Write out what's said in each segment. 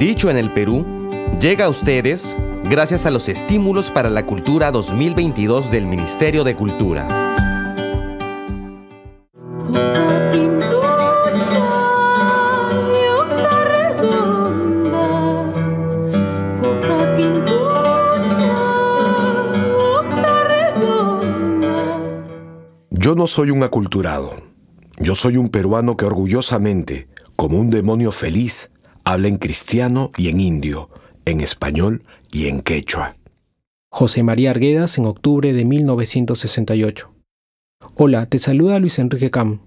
Dicho en el Perú, llega a ustedes gracias a los estímulos para la cultura 2022 del Ministerio de Cultura. Yo no soy un aculturado. Yo soy un peruano que orgullosamente, como un demonio feliz, habla en cristiano y en indio, en español y en quechua. José María Arguedas en octubre de 1968. Hola, te saluda Luis Enrique Cam.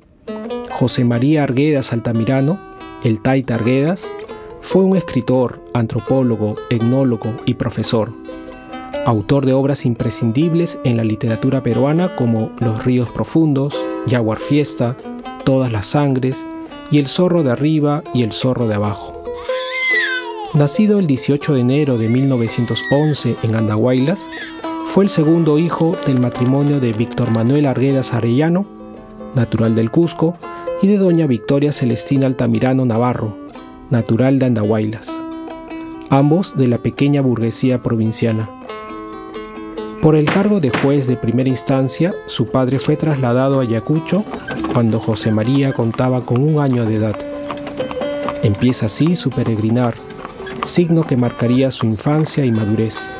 José María Arguedas Altamirano, el Taita Arguedas, fue un escritor, antropólogo, etnólogo y profesor autor de obras imprescindibles en la literatura peruana como Los ríos profundos, Jaguar Fiesta, Todas las sangres y El zorro de arriba y El zorro de abajo. Nacido el 18 de enero de 1911 en Andahuaylas, fue el segundo hijo del matrimonio de Víctor Manuel Arguedas Arellano, natural del Cusco, y de doña Victoria Celestina Altamirano Navarro, natural de Andahuaylas, ambos de la pequeña burguesía provinciana. Por el cargo de juez de primera instancia, su padre fue trasladado a Ayacucho cuando José María contaba con un año de edad. Empieza así su peregrinar, signo que marcaría su infancia y madurez.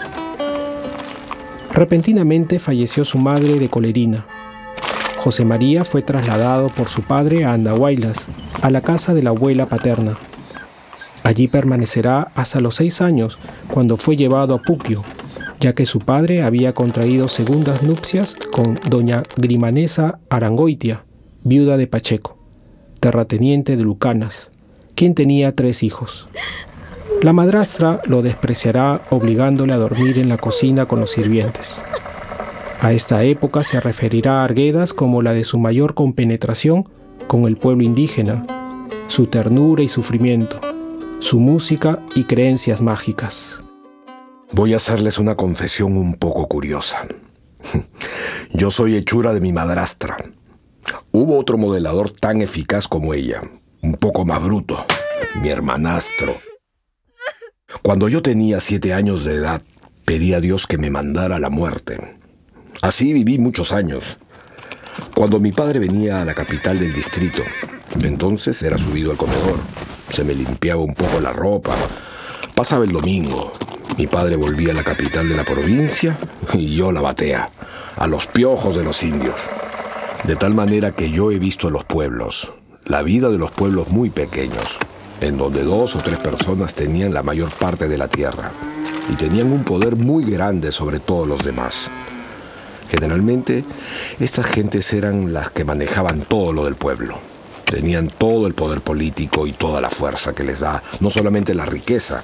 Repentinamente falleció su madre de colerina. José María fue trasladado por su padre a Andahuaylas, a la casa de la abuela paterna. Allí permanecerá hasta los seis años, cuando fue llevado a Puquio, ya que su padre había contraído segundas nupcias con doña Grimanesa Arangoitia, viuda de Pacheco, terrateniente de Lucanas, quien tenía tres hijos. La madrastra lo despreciará obligándole a dormir en la cocina con los sirvientes. A esta época se referirá a Arguedas como la de su mayor compenetración con el pueblo indígena, su ternura y sufrimiento, su música y creencias mágicas. Voy a hacerles una confesión un poco curiosa. Yo soy hechura de mi madrastra. Hubo otro modelador tan eficaz como ella, un poco más bruto, mi hermanastro. Cuando yo tenía siete años de edad, pedí a Dios que me mandara la muerte. Así viví muchos años. Cuando mi padre venía a la capital del distrito, entonces era subido al comedor, se me limpiaba un poco la ropa, pasaba el domingo, mi padre volvía a la capital de la provincia y yo la batea, a los piojos de los indios. De tal manera que yo he visto los pueblos, la vida de los pueblos muy pequeños, en donde dos o tres personas tenían la mayor parte de la tierra y tenían un poder muy grande sobre todos los demás. Generalmente, estas gentes eran las que manejaban todo lo del pueblo. Tenían todo el poder político y toda la fuerza que les da no solamente la riqueza,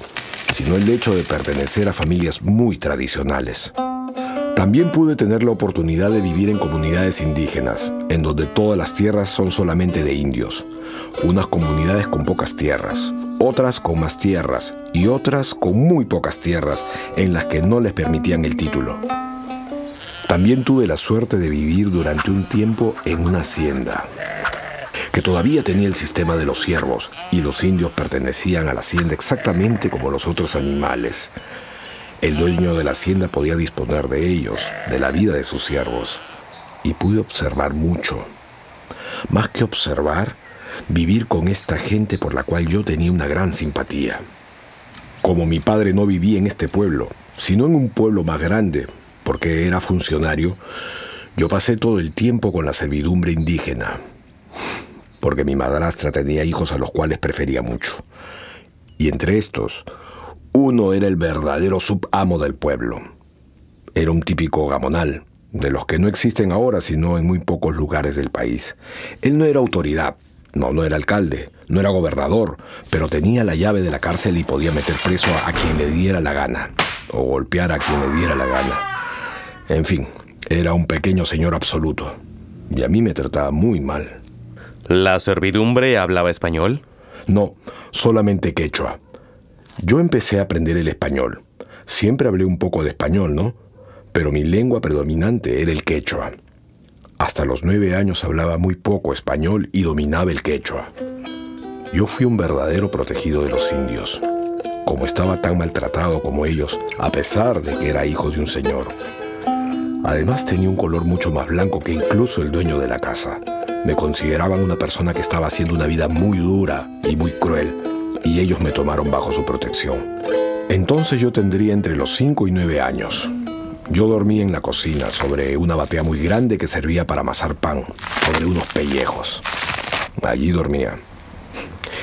sino el hecho de pertenecer a familias muy tradicionales. También pude tener la oportunidad de vivir en comunidades indígenas, en donde todas las tierras son solamente de indios. Unas comunidades con pocas tierras, otras con más tierras y otras con muy pocas tierras en las que no les permitían el título. También tuve la suerte de vivir durante un tiempo en una hacienda, que todavía tenía el sistema de los siervos y los indios pertenecían a la hacienda exactamente como los otros animales. El dueño de la hacienda podía disponer de ellos, de la vida de sus siervos, y pude observar mucho. Más que observar, vivir con esta gente por la cual yo tenía una gran simpatía. Como mi padre no vivía en este pueblo, sino en un pueblo más grande, porque era funcionario, yo pasé todo el tiempo con la servidumbre indígena porque mi madrastra tenía hijos a los cuales prefería mucho. Y entre estos, uno era el verdadero subamo del pueblo. Era un típico gamonal, de los que no existen ahora sino en muy pocos lugares del país. Él no era autoridad, no, no era alcalde, no era gobernador, pero tenía la llave de la cárcel y podía meter preso a quien le diera la gana, o golpear a quien le diera la gana. En fin, era un pequeño señor absoluto, y a mí me trataba muy mal. ¿La servidumbre hablaba español? No, solamente quechua. Yo empecé a aprender el español. Siempre hablé un poco de español, ¿no? Pero mi lengua predominante era el quechua. Hasta los nueve años hablaba muy poco español y dominaba el quechua. Yo fui un verdadero protegido de los indios. como estaba tan maltratado como ellos, a pesar de que era hijo de un señor. Además tenía un color mucho más blanco que incluso el dueño de la casa. Me consideraban una persona que estaba haciendo una vida muy dura y muy cruel, y ellos me tomaron bajo su protección. Entonces yo tendría entre los 5 y 9 años. Yo dormía en la cocina sobre una batea muy grande que servía para amasar pan, sobre unos pellejos. Allí dormía.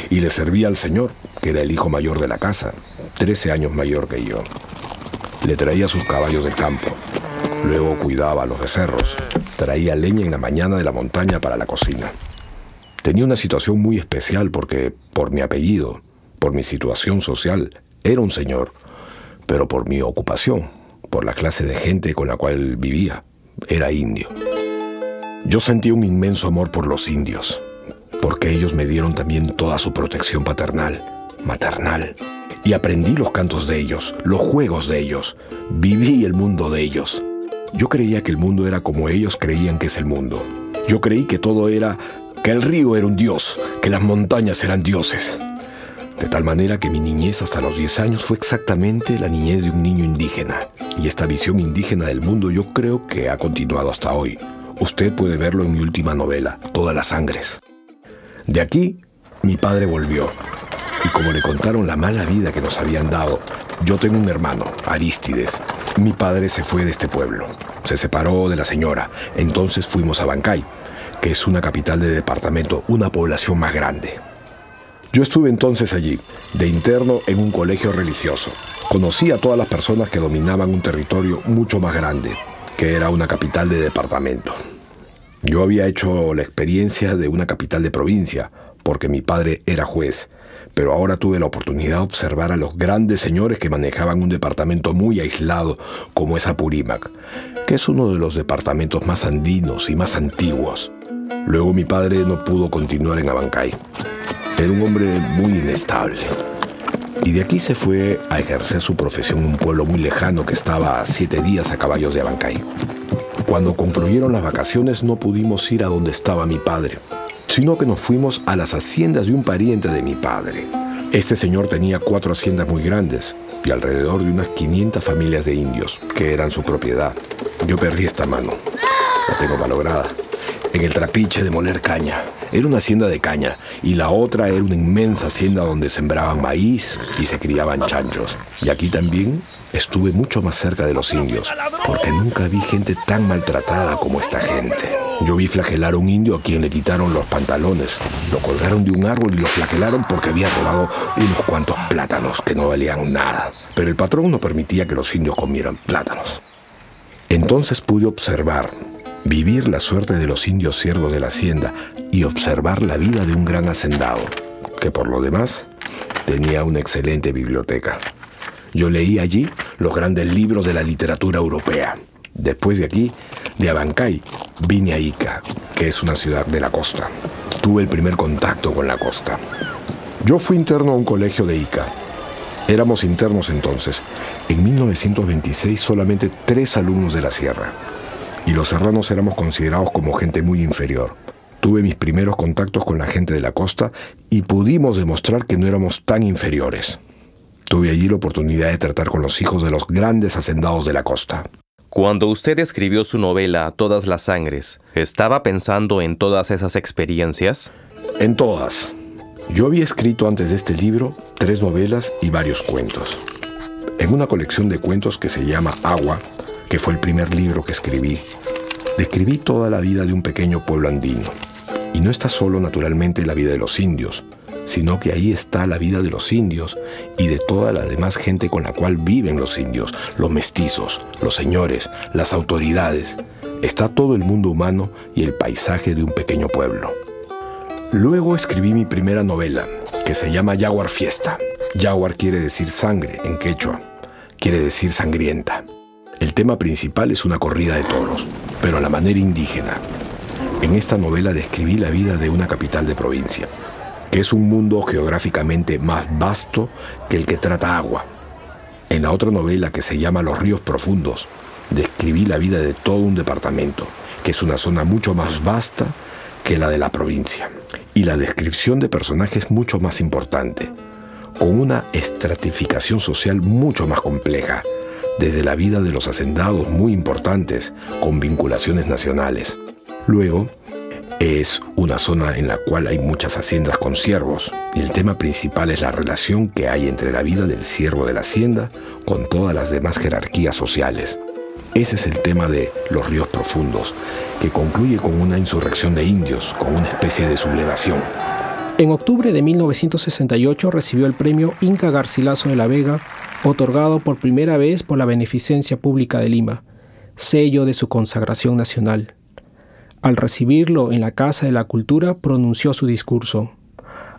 Y le servía al señor, que era el hijo mayor de la casa, 13 años mayor que yo. Le traía sus caballos de campo. Luego cuidaba a los becerros. Traía leña en la mañana de la montaña para la cocina. Tenía una situación muy especial porque, por mi apellido, por mi situación social, era un señor, pero por mi ocupación, la clase de gente con la cual vivía, era indio. Yo sentí un inmenso amor por los indios, porque ellos me dieron también toda su protección paternal, maternal, y aprendí los cantos de ellos, los juegos de ellos, viví el mundo de ellos. Yo creía que el mundo era como ellos creían que es el mundo. Yo creí que todo era, que el río era un dios, que las montañas eran dioses. De tal manera que mi niñez hasta los 10 años fue exactamente la niñez de un niño indígena. Y esta visión indígena del mundo yo creo que ha continuado hasta hoy. Usted puede verlo en mi última novela, Todas las Sangres. De aquí, mi padre volvió. Y como le contaron la mala vida que nos habían dado, yo tengo un hermano, Aristides. Mi padre se fue de este pueblo. Se separó de la señora. Entonces fuimos a Bancay, que es una capital de departamento, una población más grande. Yo estuve entonces allí, de interno en un colegio religioso. Conocí a todas las personas que dominaban un territorio mucho más grande, que era una capital de departamento. Yo había hecho la experiencia de una capital de provincia, porque mi padre era juez, pero ahora tuve la oportunidad de observar a los grandes señores que manejaban un departamento muy aislado como es Apurímac, que es uno de los departamentos más andinos y más antiguos. Luego mi padre no pudo continuar en Abancay. Era un hombre muy inestable. Y de aquí se fue a ejercer su profesión en un pueblo muy lejano que estaba a siete días a caballos de Abancay. Cuando concluyeron las vacaciones no pudimos ir a donde estaba mi padre, sino que nos fuimos a las haciendas de un pariente de mi padre. Este señor tenía cuatro haciendas muy grandes y alrededor de unas 500 familias de indios, que eran su propiedad. Yo perdí esta mano. La tengo malograda. En el trapiche de moler caña. Era una hacienda de caña y la otra era una inmensa hacienda donde sembraban maíz y se criaban chanchos. Y aquí también estuve mucho más cerca de los indios, porque nunca vi gente tan maltratada como esta gente. Yo vi flagelar a un indio a quien le quitaron los pantalones, lo colgaron de un árbol y lo flagelaron porque había robado unos cuantos plátanos que no valían nada. Pero el patrón no permitía que los indios comieran plátanos. Entonces pude observar vivir la suerte de los indios siervos de la hacienda y observar la vida de un gran hacendado, que por lo demás tenía una excelente biblioteca. Yo leí allí los grandes libros de la literatura europea. Después de aquí, de Abancay, vine a Ica, que es una ciudad de la costa. Tuve el primer contacto con la costa. Yo fui interno a un colegio de Ica. Éramos internos entonces. En 1926 solamente tres alumnos de la sierra y los serranos éramos considerados como gente muy inferior. Tuve mis primeros contactos con la gente de la costa y pudimos demostrar que no éramos tan inferiores. Tuve allí la oportunidad de tratar con los hijos de los grandes hacendados de la costa. Cuando usted escribió su novela Todas las Sangres, ¿estaba pensando en todas esas experiencias? En todas. Yo había escrito antes de este libro tres novelas y varios cuentos. En una colección de cuentos que se llama Agua, que fue el primer libro que escribí, describí toda la vida de un pequeño pueblo andino. Y no está solo naturalmente la vida de los indios, sino que ahí está la vida de los indios y de toda la demás gente con la cual viven los indios, los mestizos, los señores, las autoridades. Está todo el mundo humano y el paisaje de un pequeño pueblo. Luego escribí mi primera novela, que se llama Jaguar Fiesta. Jaguar quiere decir sangre en quechua, quiere decir sangrienta. El tema principal es una corrida de toros, pero a la manera indígena. En esta novela describí la vida de una capital de provincia, que es un mundo geográficamente más vasto que el que trata agua. En la otra novela que se llama Los ríos profundos, describí la vida de todo un departamento, que es una zona mucho más vasta que la de la provincia. Y la descripción de personajes mucho más importante. con una estratificación social mucho más compleja, desde la vida de los hacendados muy importantes, con vinculaciones nacionales. Luego, es una zona en la cual hay muchas haciendas con siervos y el tema principal es la relación que hay entre la vida del siervo de la hacienda con todas las demás jerarquías sociales. Ese es el tema de Los ríos profundos, que concluye con una insurrección de indios, con una especie de sublevación. En octubre de 1968 recibió el premio Inca Garcilaso de la Vega, otorgado por primera vez por la Beneficencia Pública de Lima, sello de su consagración nacional. Al recibirlo en la Casa de la Cultura pronunció su discurso.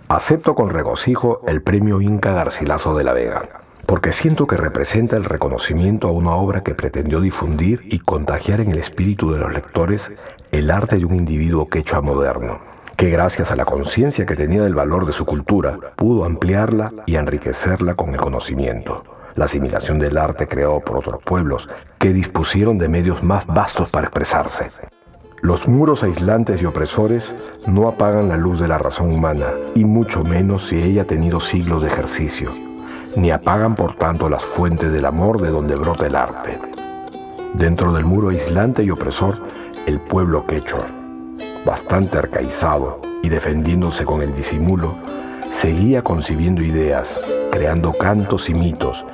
Acepto con regocijo el premio Inca Garcilaso de la Vega, porque siento que representa el reconocimiento a una obra que pretendió difundir y contagiar en el espíritu de los lectores el arte de un individuo quechua moderno que gracias a la conciencia que tenía del valor de su cultura, pudo ampliarla y enriquecerla con el conocimiento. La asimilación del arte creó por otros pueblos que dispusieron de medios más vastos para expresarse. Los muros aislantes y opresores no apagan la luz de la razón humana, y mucho menos si ella ha tenido siglos de ejercicio, ni apagan por tanto las fuentes del amor de donde brota el arte. Dentro del muro aislante y opresor, el pueblo quechua, bastante arcaizado y defendiéndose con el disimulo, seguía concibiendo ideas, creando cantos y mitos,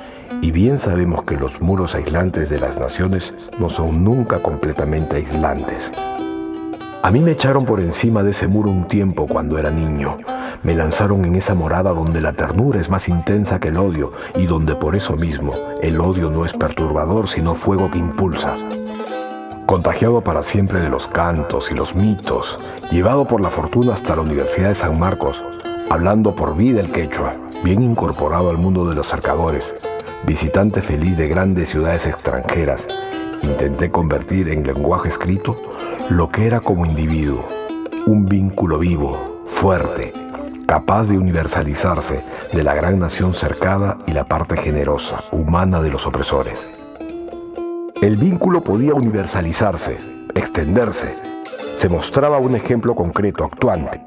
y bien sabemos que los muros aislantes de las naciones no son nunca completamente aislantes. A mí me echaron por encima de ese muro un tiempo cuando era niño. Me lanzaron en esa morada donde la ternura es más intensa que el odio y donde por eso mismo el odio no es perturbador sino fuego que impulsa contagiado para siempre de los cantos y los mitos, llevado por la fortuna hasta la Universidad de San Marcos, hablando por vida el quechua, bien incorporado al mundo de los cercadores, visitante feliz de grandes ciudades extranjeras, intenté convertir en lenguaje escrito lo que era como individuo, un vínculo vivo, fuerte, capaz de universalizarse de la gran nación cercada y la parte generosa, humana de los opresores. El vínculo podía universalizarse, extenderse. Se mostraba un ejemplo concreto, actuante.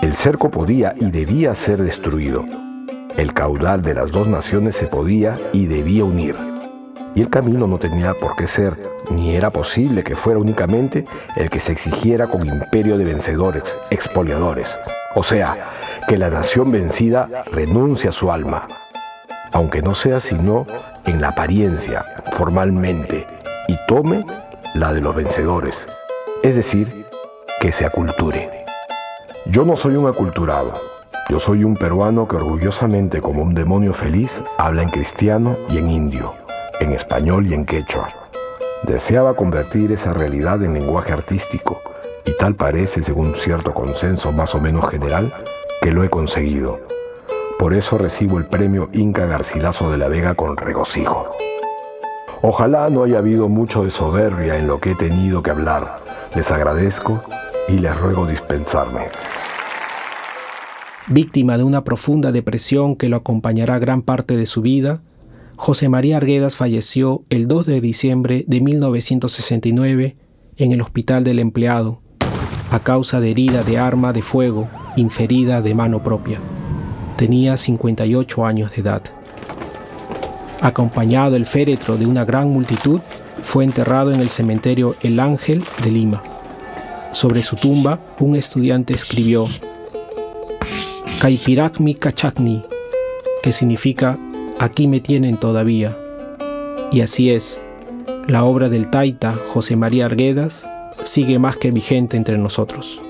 El cerco podía y debía ser destruido. El caudal de las dos naciones se podía y debía unir. Y el camino no tenía por qué ser, ni era posible que fuera únicamente el que se exigiera con imperio de vencedores, expoliadores. O sea, que la nación vencida renuncia a su alma, aunque no sea sino en la apariencia, formalmente, y tome la de los vencedores, es decir, que se aculture. Yo no soy un aculturado, yo soy un peruano que orgullosamente como un demonio feliz habla en cristiano y en indio, en español y en quechua. Deseaba convertir esa realidad en lenguaje artístico y tal parece, según cierto consenso más o menos general, que lo he conseguido por eso recibo el premio Inca Garcilaso de la Vega con regocijo. Ojalá no haya habido mucho de soberbia en lo que he tenido que hablar. Les agradezco y les ruego dispensarme. Víctima de una profunda depresión que lo acompañará gran parte de su vida, José María Arguedas falleció el 2 de diciembre de 1969 en el Hospital del Empleado, a causa de herida de arma de fuego inferida de mano propia. Tenía 58 años de edad. Acompañado el féretro de una gran multitud, fue enterrado en el cementerio El Ángel de Lima. Sobre su tumba, un estudiante escribió Kaipirakmi Kachakni, que significa Aquí me tienen todavía. Y así es, la obra del taita José María Arguedas sigue más que vigente entre nosotros.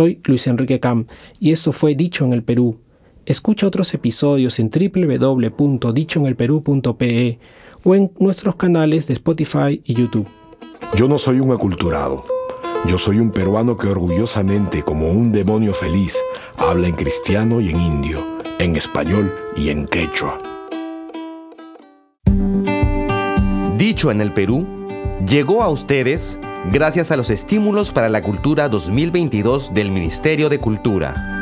Soy Luis Enrique Cam y esto fue Dicho en el Perú. Escucha otros episodios en www.dichoenelperú.pe o en nuestros canales de Spotify y YouTube. Yo no soy un aculturado. Yo soy un peruano que orgullosamente, como un demonio feliz, habla en cristiano y en indio, en español y en quechua. Dicho en el Perú, llegó a ustedes gracias a los estímulos para la cultura 2022 del Ministerio de Cultura.